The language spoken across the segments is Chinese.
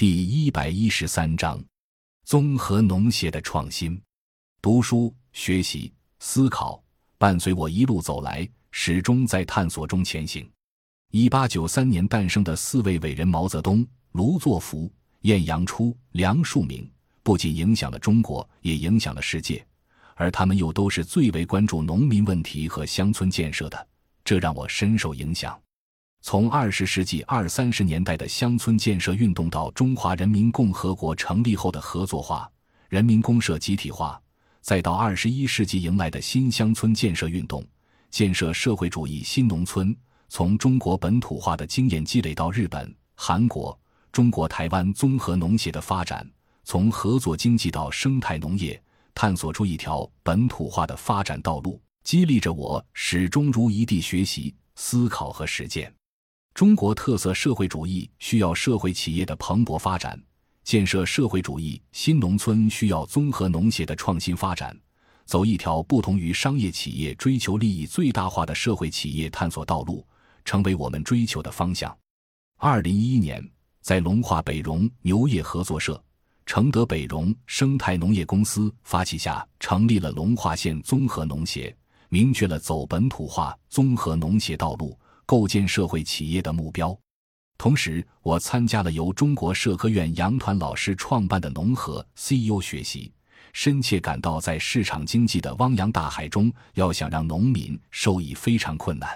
第一百一十三章：综合农协的创新。读书、学习、思考，伴随我一路走来，始终在探索中前行。一八九三年诞生的四位伟人毛泽东、卢作孚、晏阳初、梁漱溟，不仅影响了中国，也影响了世界。而他们又都是最为关注农民问题和乡村建设的，这让我深受影响。从二十世纪二三十年代的乡村建设运动到中华人民共和国成立后的合作化、人民公社集体化，再到二十一世纪迎来的新乡村建设运动，建设社会主义新农村，从中国本土化的经验积累到日本、韩国、中国台湾综合农协的发展，从合作经济到生态农业。探索出一条本土化的发展道路，激励着我始终如一地学习、思考和实践。中国特色社会主义需要社会企业的蓬勃发展，建设社会主义新农村需要综合农协的创新发展，走一条不同于商业企业追求利益最大化的社会企业探索道路，成为我们追求的方向。二零一一年，在龙化北荣牛业合作社。承德北荣生态农业公司发起下，成立了龙化县综合农协，明确了走本土化综合农协道路、构建社会企业的目标。同时，我参加了由中国社科院杨团老师创办的农合 CEO 学习，深切感到在市场经济的汪洋大海中，要想让农民受益非常困难，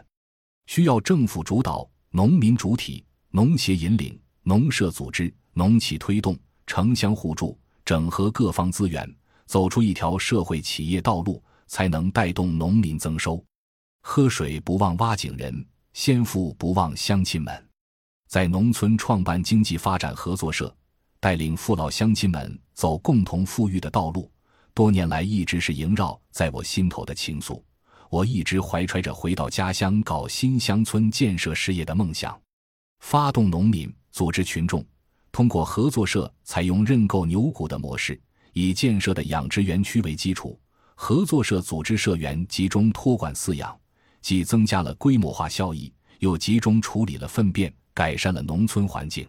需要政府主导、农民主体、农协引领、农社组织、农企推动。城乡互助，整合各方资源，走出一条社会企业道路，才能带动农民增收。喝水不忘挖井人，先富不忘乡亲们。在农村创办经济发展合作社，带领父老乡亲们走共同富裕的道路，多年来一直是萦绕在我心头的情愫。我一直怀揣着回到家乡搞新乡村建设事业的梦想，发动农民，组织群众。通过合作社采用认购牛股的模式，以建设的养殖园区为基础，合作社组织社员集中托管饲养，既增加了规模化效益，又集中处理了粪便，改善了农村环境。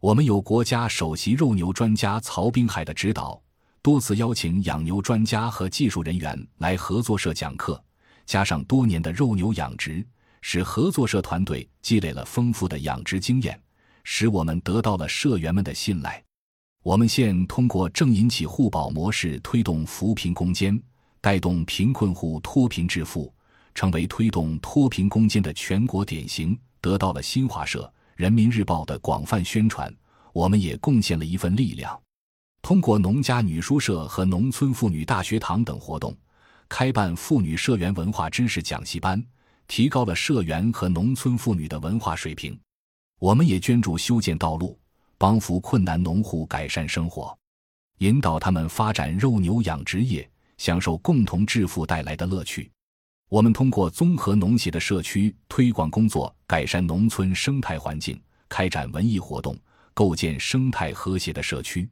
我们有国家首席肉牛专家曹滨海的指导，多次邀请养牛专家和技术人员来合作社讲课，加上多年的肉牛养殖，使合作社团队积累了丰富的养殖经验。使我们得到了社员们的信赖。我们县通过正引起互保模式推动扶贫攻坚，带动贫困户脱贫致富，成为推动脱贫攻坚的全国典型，得到了新华社、人民日报的广泛宣传。我们也贡献了一份力量，通过农家女书社和农村妇女大学堂等活动，开办妇女社员文化知识讲习班，提高了社员和农村妇女的文化水平。我们也捐助修建道路，帮扶困难农户改善生活，引导他们发展肉牛养殖业，享受共同致富带来的乐趣。我们通过综合农协的社区推广工作，改善农村生态环境，开展文艺活动，构建生态和谐的社区。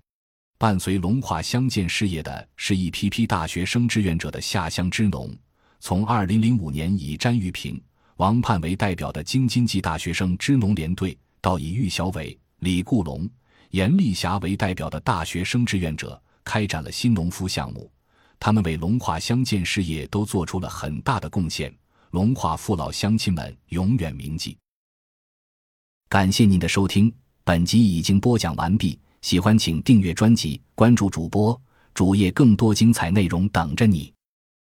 伴随龙化乡建事业的是一批批大学生志愿者的下乡支农。从二零零五年以詹玉平。王盼为代表的京津冀大学生支农联队，到以郁小伟、李固龙、严丽霞为代表的大学生志愿者，开展了新农夫项目。他们为龙化乡建事业都做出了很大的贡献，龙化父老乡亲们永远铭记。感谢您的收听，本集已经播讲完毕。喜欢请订阅专辑，关注主播主页，更多精彩内容等着你。